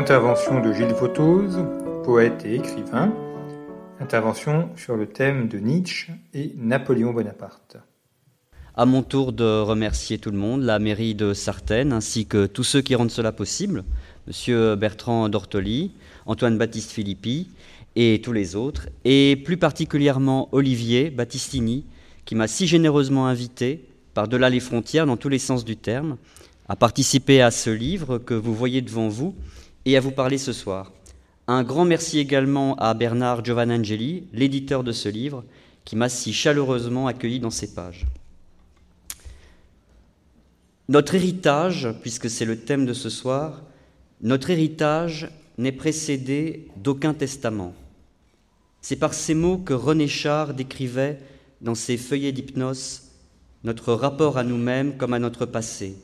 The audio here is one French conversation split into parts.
Intervention de Gilles Vautoz, poète et écrivain. Intervention sur le thème de Nietzsche et Napoléon Bonaparte. À mon tour de remercier tout le monde, la mairie de Sartène, ainsi que tous ceux qui rendent cela possible, Monsieur Bertrand Dortoli, Antoine Baptiste Philippi et tous les autres, et plus particulièrement Olivier Battistini, qui m'a si généreusement invité, par-delà les frontières, dans tous les sens du terme, à participer à ce livre que vous voyez devant vous et à vous parler ce soir. Un grand merci également à Bernard Giovannangeli, l'éditeur de ce livre, qui m'a si chaleureusement accueilli dans ses pages. Notre héritage, puisque c'est le thème de ce soir, notre héritage n'est précédé d'aucun testament. C'est par ces mots que René Char décrivait dans ses feuillets d'hypnose notre rapport à nous-mêmes comme à notre passé.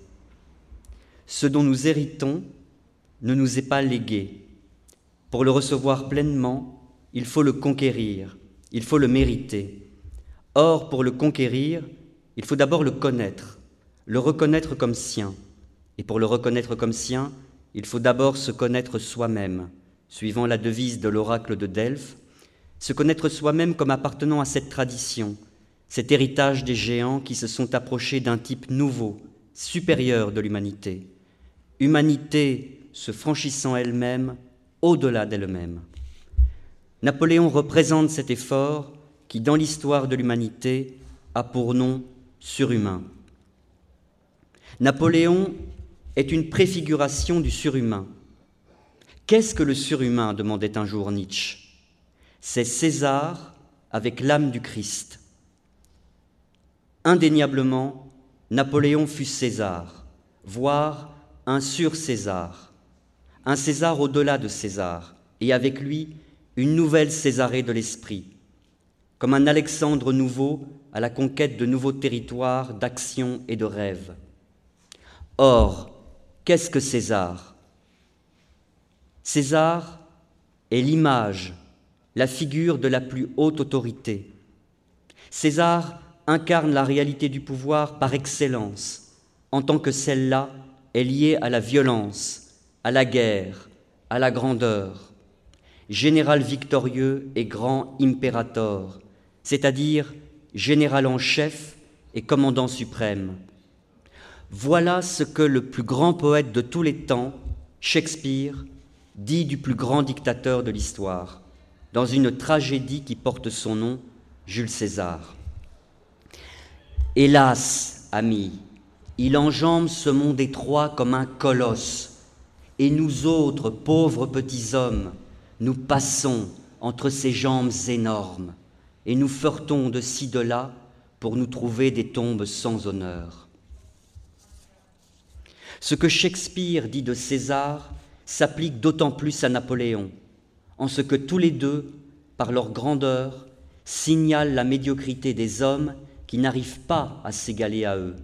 Ce dont nous héritons, ne nous est pas légué. Pour le recevoir pleinement, il faut le conquérir, il faut le mériter. Or, pour le conquérir, il faut d'abord le connaître, le reconnaître comme sien. Et pour le reconnaître comme sien, il faut d'abord se connaître soi-même, suivant la devise de l'oracle de Delphes, se connaître soi-même comme appartenant à cette tradition, cet héritage des géants qui se sont approchés d'un type nouveau, supérieur de l'humanité. Humanité se franchissant elle-même au-delà d'elle-même. Napoléon représente cet effort qui, dans l'histoire de l'humanité, a pour nom surhumain. Napoléon est une préfiguration du surhumain. Qu'est-ce que le surhumain? demandait un jour Nietzsche. C'est César avec l'âme du Christ. Indéniablement, Napoléon fut César, voire un sur-César un César au-delà de César, et avec lui une nouvelle Césarée de l'esprit, comme un Alexandre nouveau à la conquête de nouveaux territoires d'action et de rêve. Or, qu'est-ce que César? César est l'image, la figure de la plus haute autorité. César incarne la réalité du pouvoir par excellence, en tant que celle-là est liée à la violence, à la guerre, à la grandeur, général victorieux et grand impérator, c'est-à-dire général en chef et commandant suprême. Voilà ce que le plus grand poète de tous les temps, Shakespeare, dit du plus grand dictateur de l'histoire, dans une tragédie qui porte son nom, Jules César. Hélas, amis, il enjambe ce monde étroit comme un colosse et nous autres, pauvres petits hommes, nous passons entre ces jambes énormes, et nous feurtons de ci de là pour nous trouver des tombes sans honneur. Ce que Shakespeare dit de César s'applique d'autant plus à Napoléon, en ce que tous les deux, par leur grandeur, signalent la médiocrité des hommes qui n'arrivent pas à s'égaler à eux.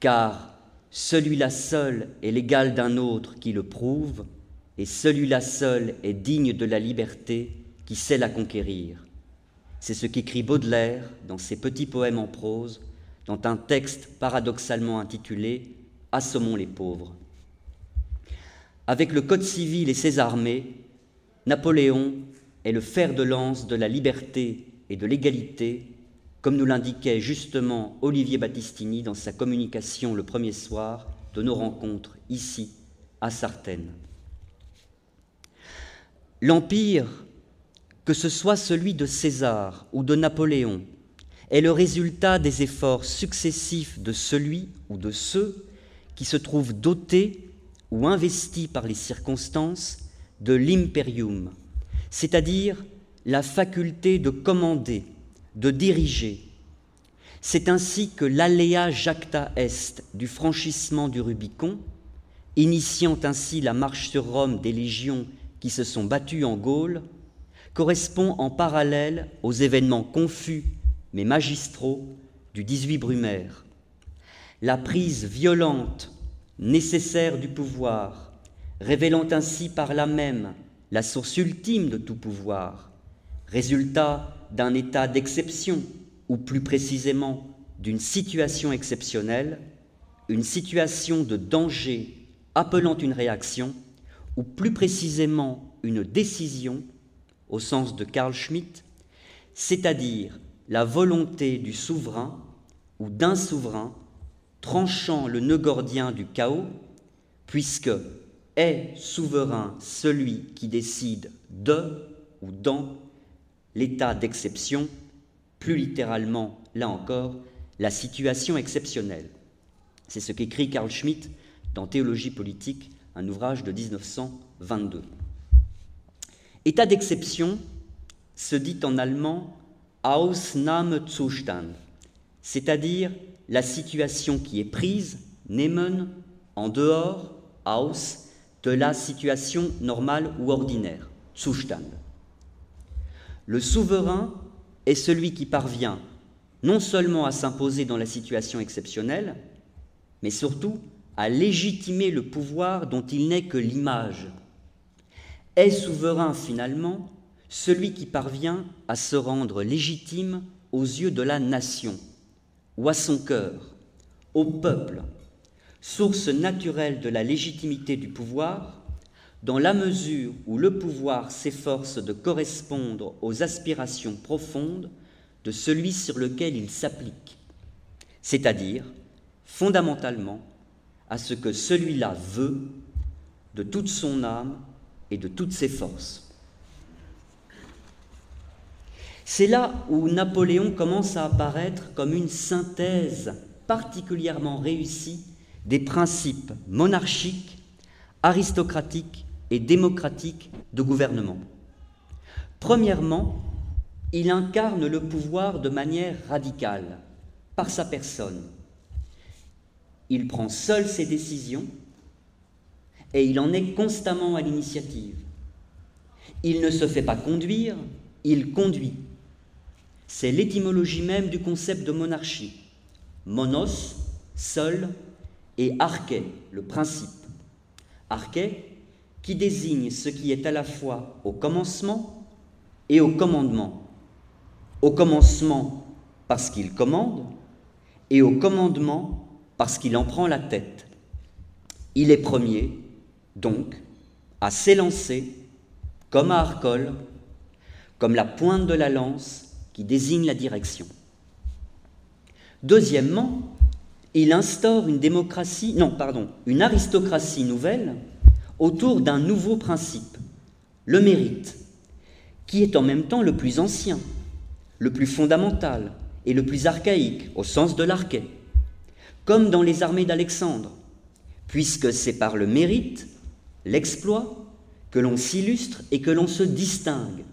Car celui-là seul est l'égal d'un autre qui le prouve, et celui-là seul est digne de la liberté qui sait la conquérir. C'est ce qu'écrit Baudelaire dans ses petits poèmes en prose, dans un texte paradoxalement intitulé Assommons les pauvres. Avec le Code civil et ses armées, Napoléon est le fer de lance de la liberté et de l'égalité comme nous l'indiquait justement Olivier Battistini dans sa communication le premier soir de nos rencontres ici, à Sartène. L'Empire, que ce soit celui de César ou de Napoléon, est le résultat des efforts successifs de celui ou de ceux qui se trouvent dotés ou investis par les circonstances de l'imperium, c'est-à-dire la faculté de commander, de diriger, C'est ainsi que l'aléa jacta est du franchissement du Rubicon, initiant ainsi la marche sur Rome des légions qui se sont battues en Gaule, correspond en parallèle aux événements confus mais magistraux du 18 Brumaire. La prise violente, nécessaire du pouvoir, révélant ainsi par là même la source ultime de tout pouvoir, résultat d'un état d'exception, ou plus précisément d'une situation exceptionnelle, une situation de danger appelant une réaction, ou plus précisément une décision, au sens de Carl Schmitt, c'est-à-dire la volonté du souverain ou d'un souverain tranchant le nœud gordien du chaos, puisque est souverain celui qui décide de ou dans l'état d'exception, plus littéralement, là encore, la situation exceptionnelle. C'est ce qu'écrit Carl Schmitt dans Théologie politique, un ouvrage de 1922. État d'exception se dit en allemand Ausnahmezustand, c'est-à-dire la situation qui est prise, nehmen, en dehors, aus, de la situation normale ou ordinaire, Zustand. Le souverain est celui qui parvient non seulement à s'imposer dans la situation exceptionnelle, mais surtout à légitimer le pouvoir dont il n'est que l'image. Est souverain finalement celui qui parvient à se rendre légitime aux yeux de la nation, ou à son cœur, au peuple, source naturelle de la légitimité du pouvoir, dans la mesure où le pouvoir s'efforce de correspondre aux aspirations profondes de celui sur lequel il s'applique, c'est-à-dire, fondamentalement, à ce que celui-là veut de toute son âme et de toutes ses forces. C'est là où Napoléon commence à apparaître comme une synthèse particulièrement réussie des principes monarchiques, aristocratiques et démocratiques de gouvernement. Premièrement, il incarne le pouvoir de manière radicale, par sa personne. Il prend seul ses décisions et il en est constamment à l'initiative. Il ne se fait pas conduire, il conduit. C'est l'étymologie même du concept de monarchie. Monos, seul, et arché, le principe. Arché, qui désigne ce qui est à la fois au commencement et au commandement. Au commencement parce qu'il commande et au commandement parce qu'il en prend la tête. Il est premier, donc, à s'élancer, comme à Arcole, comme la pointe de la lance qui désigne la direction. Deuxièmement, il instaure une démocratie, non, pardon, une aristocratie nouvelle autour d'un nouveau principe, le mérite, qui est en même temps le plus ancien, le plus fondamental et le plus archaïque au sens de l'archet, comme dans les armées d'Alexandre, puisque c'est par le mérite, l'exploit, que l'on s'illustre et que l'on se distingue,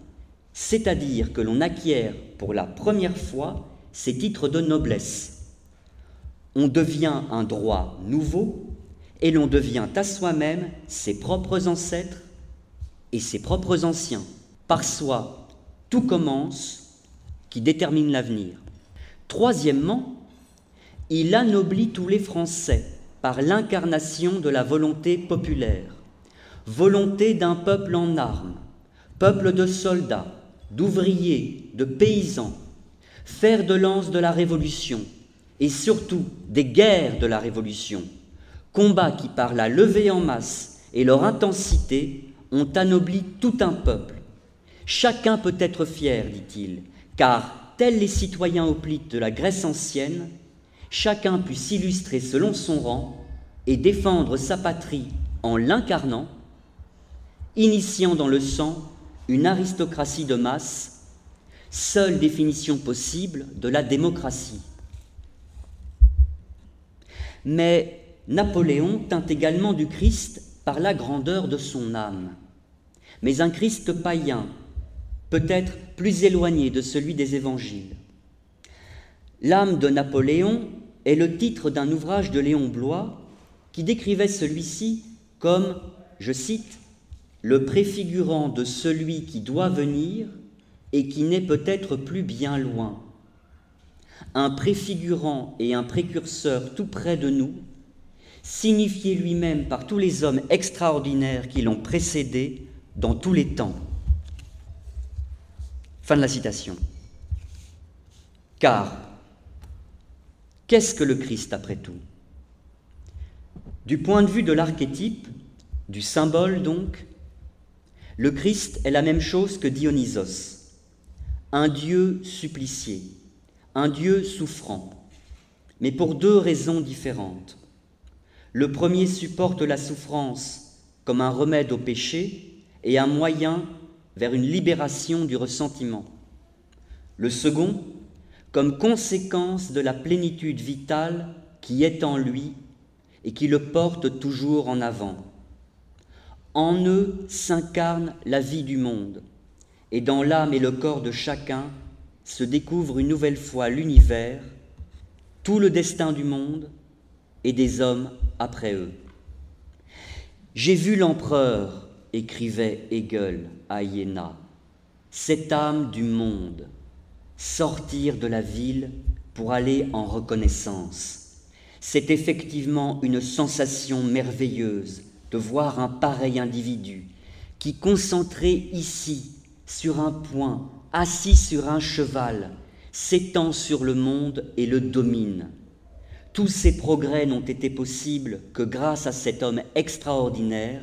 c'est-à-dire que l'on acquiert pour la première fois ses titres de noblesse. On devient un droit nouveau et l'on devient à soi-même ses propres ancêtres et ses propres anciens. Par soi, tout commence qui détermine l'avenir. Troisièmement, il anoblit tous les Français par l'incarnation de la volonté populaire, volonté d'un peuple en armes, peuple de soldats, d'ouvriers, de paysans, fer de lance de la Révolution, et surtout des guerres de la Révolution, combats qui par la levée en masse et leur intensité ont anobli tout un peuple. Chacun peut être fier, dit-il, car, tels les citoyens hoplites de la Grèce ancienne, chacun put s'illustrer selon son rang et défendre sa patrie en l'incarnant, initiant dans le sang une aristocratie de masse, seule définition possible de la démocratie. Mais Napoléon tint également du Christ par la grandeur de son âme. Mais un Christ païen, peut-être plus éloigné de celui des évangiles. L'âme de Napoléon est le titre d'un ouvrage de Léon Blois qui décrivait celui-ci comme, je cite, le préfigurant de celui qui doit venir et qui n'est peut-être plus bien loin. Un préfigurant et un précurseur tout près de nous, signifié lui-même par tous les hommes extraordinaires qui l'ont précédé dans tous les temps. Fin de la citation. Car, qu'est-ce que le Christ après tout? Du point de vue de l'archétype, du symbole donc, le Christ est la même chose que Dionysos, un Dieu supplicié, un Dieu souffrant, mais pour deux raisons différentes. Le premier supporte la souffrance comme un remède au péché et un moyen vers une libération du ressentiment. Le second, comme conséquence de la plénitude vitale qui est en lui et qui le porte toujours en avant. En eux s'incarne la vie du monde, et dans l'âme et le corps de chacun se découvre une nouvelle fois l'univers, tout le destin du monde et des hommes après eux. J'ai vu l'empereur, écrivait Hegel à Iéna, cette âme du monde, sortir de la ville pour aller en reconnaissance. C'est effectivement une sensation merveilleuse de voir un pareil individu qui, concentré ici, sur un point, assis sur un cheval, s'étend sur le monde et le domine. Tous ces progrès n'ont été possibles que grâce à cet homme extraordinaire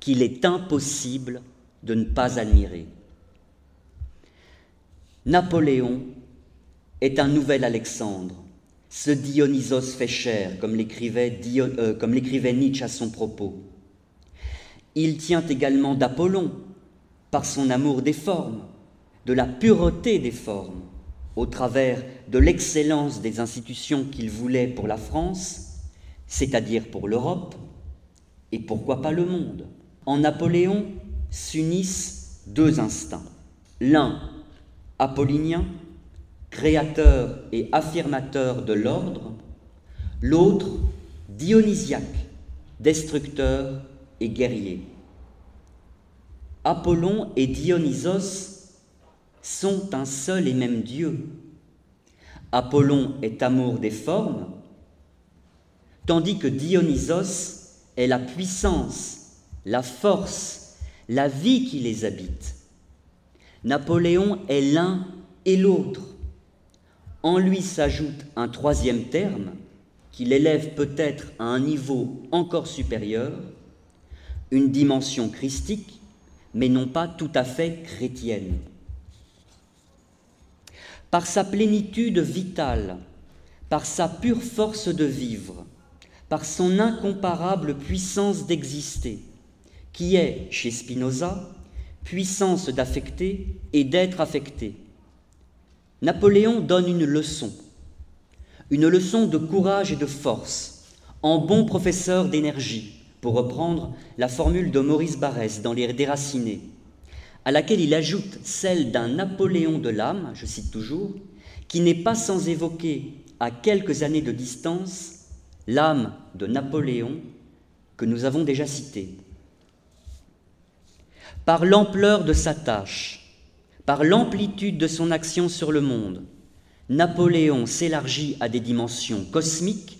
qu'il est impossible de ne pas admirer. Napoléon est un nouvel Alexandre, ce Dionysos fait cher, comme l'écrivait, euh, Nietzsche à son propos. Il tient également d'Apollon, par son amour des formes, de la pureté des formes, au travers de l'excellence des institutions qu'il voulait pour la France, c'est-à-dire pour l'Europe, et pourquoi pas le monde. En Napoléon s'unissent deux instincts. L'un, apollinien, créateur et affirmateur de l'ordre, l'autre dionysiaque, destructeur et guerrier. Apollon et Dionysos sont un seul et même Dieu. Apollon est amour des formes, tandis que Dionysos est la puissance, la force, la vie qui les habite. Napoléon est l'un et l'autre. En lui s'ajoute un troisième terme qui l'élève peut-être à un niveau encore supérieur, une dimension christique, mais non pas tout à fait chrétienne. Par sa plénitude vitale, par sa pure force de vivre, par son incomparable puissance d'exister, qui est, chez Spinoza, puissance d'affecter et d'être affecté. Napoléon donne une leçon, une leçon de courage et de force, en bon professeur d'énergie, pour reprendre la formule de Maurice Barrès dans Les Déracinés, à laquelle il ajoute celle d'un Napoléon de l'âme, je cite toujours, qui n'est pas sans évoquer à quelques années de distance l'âme de Napoléon que nous avons déjà citée. Par l'ampleur de sa tâche, par l'amplitude de son action sur le monde, Napoléon s'élargit à des dimensions cosmiques,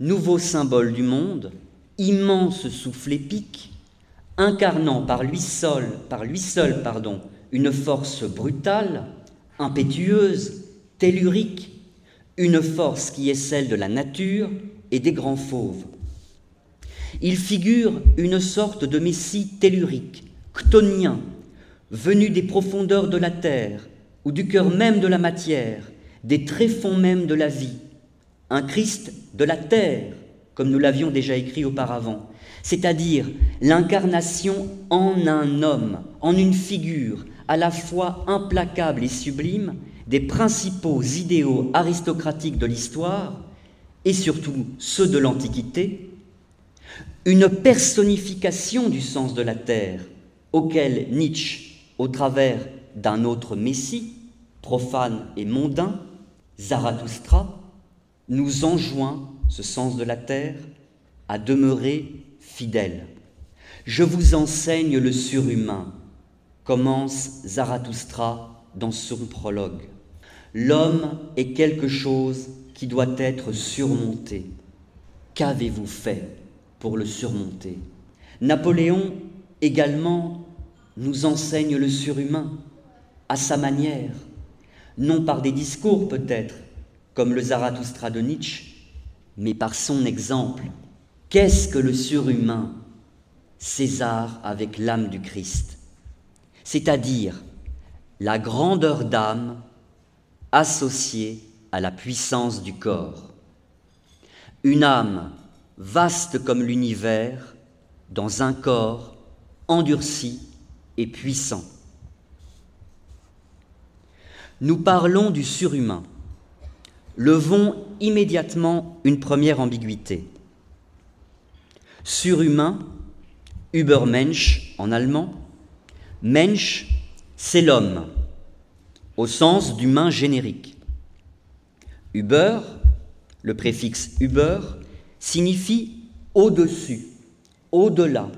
nouveau symbole du monde, immense souffle épique, incarnant par lui seul, par lui seul pardon, une force brutale, impétueuse, tellurique, une force qui est celle de la nature et des grands fauves. Il figure une sorte de messie tellurique, chtonien, venu des profondeurs de la terre ou du cœur même de la matière, des tréfonds même de la vie, un Christ de la terre, comme nous l'avions déjà écrit auparavant, c'est-à-dire l'incarnation en un homme, en une figure à la fois implacable et sublime des principaux idéaux aristocratiques de l'histoire, et surtout ceux de l'Antiquité, une personnification du sens de la terre, auquel Nietzsche, au travers d'un autre Messie, profane et mondain, Zarathustra nous enjoint, ce sens de la terre, à demeurer fidèles. Je vous enseigne le surhumain, commence Zarathustra dans son prologue. L'homme est quelque chose qui doit être surmonté. Qu'avez-vous fait pour le surmonter? Napoléon également nous enseigne le surhumain à sa manière, non par des discours peut-être, comme le Zarathustra de Nietzsche, mais par son exemple. Qu'est-ce que le surhumain César avec l'âme du Christ, c'est-à-dire la grandeur d'âme associée à la puissance du corps. Une âme vaste comme l'univers dans un corps endurci et puissant. Nous parlons du surhumain. Levons immédiatement une première ambiguïté. Surhumain, Übermensch en allemand, Mensch, c'est l'homme, au sens d'humain générique. Über, le préfixe über, signifie au-dessus, au-delà,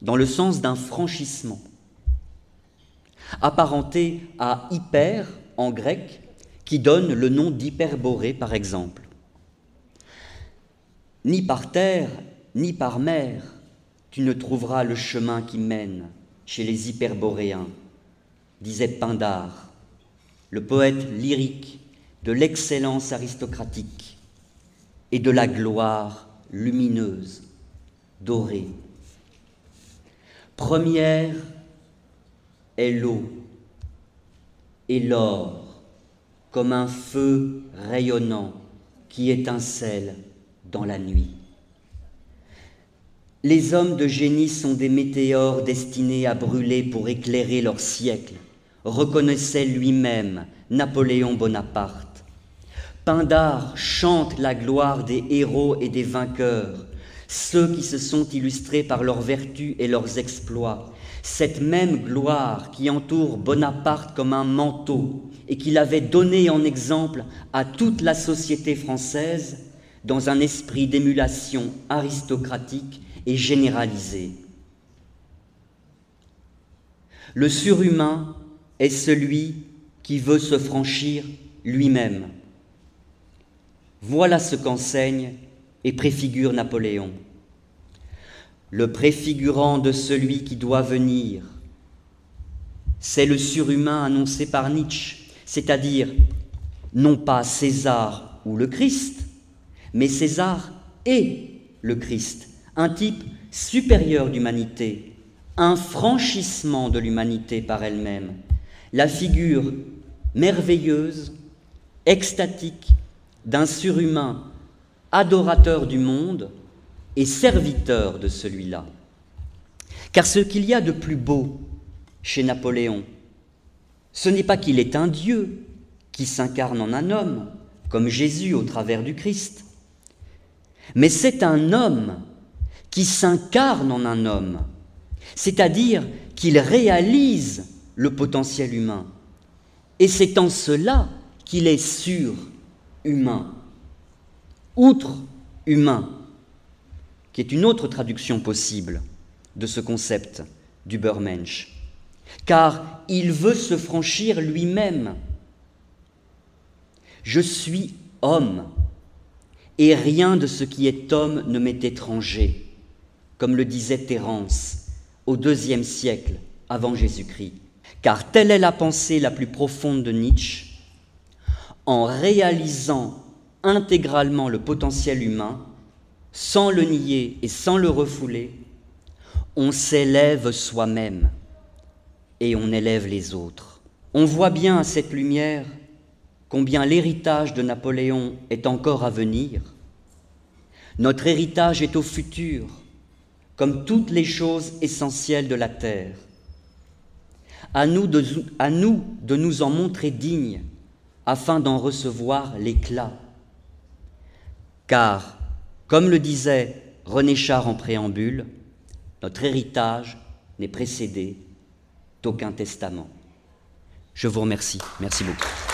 dans le sens d'un franchissement. Apparenté à hyper en grec, qui donne le nom d'hyperborée par exemple. Ni par terre, ni par mer, tu ne trouveras le chemin qui mène chez les hyperboréens, disait Pindare, le poète lyrique de l'excellence aristocratique et de la gloire lumineuse, dorée. Première est l'eau et l'or comme un feu rayonnant qui étincelle dans la nuit. Les hommes de génie sont des météores destinés à brûler pour éclairer leur siècle, reconnaissait lui-même Napoléon Bonaparte. Pindare chante la gloire des héros et des vainqueurs, ceux qui se sont illustrés par leurs vertus et leurs exploits, cette même gloire qui entoure Bonaparte comme un manteau et qu'il avait donné en exemple à toute la société française dans un esprit d'émulation aristocratique et généralisé. Le surhumain est celui qui veut se franchir lui-même voilà ce qu'enseigne et préfigure Napoléon. Le préfigurant de celui qui doit venir, c'est le surhumain annoncé par Nietzsche, c'est-à-dire non pas César ou le Christ, mais César et le Christ, un type supérieur d'humanité, un franchissement de l'humanité par elle-même, la figure merveilleuse, extatique, d'un surhumain adorateur du monde et serviteur de celui-là. Car ce qu'il y a de plus beau chez Napoléon, ce n'est pas qu'il est un Dieu qui s'incarne en un homme, comme Jésus au travers du Christ, mais c'est un homme qui s'incarne en un homme, c'est-à-dire qu'il réalise le potentiel humain. Et c'est en cela qu'il est sûr humain, outre humain, qui est une autre traduction possible de ce concept du Burmensch, car il veut se franchir lui-même. Je suis homme, et rien de ce qui est homme ne m'est étranger, comme le disait Terence au deuxième siècle avant Jésus-Christ. Car telle est la pensée la plus profonde de Nietzsche, en réalisant intégralement le potentiel humain, sans le nier et sans le refouler, on s'élève soi-même et on élève les autres. On voit bien à cette lumière combien l'héritage de Napoléon est encore à venir. Notre héritage est au futur, comme toutes les choses essentielles de la terre. À nous de, nous, de nous en montrer dignes afin d'en recevoir l'éclat. Car, comme le disait René Char en préambule, notre héritage n'est précédé d'aucun testament. Je vous remercie. Merci beaucoup.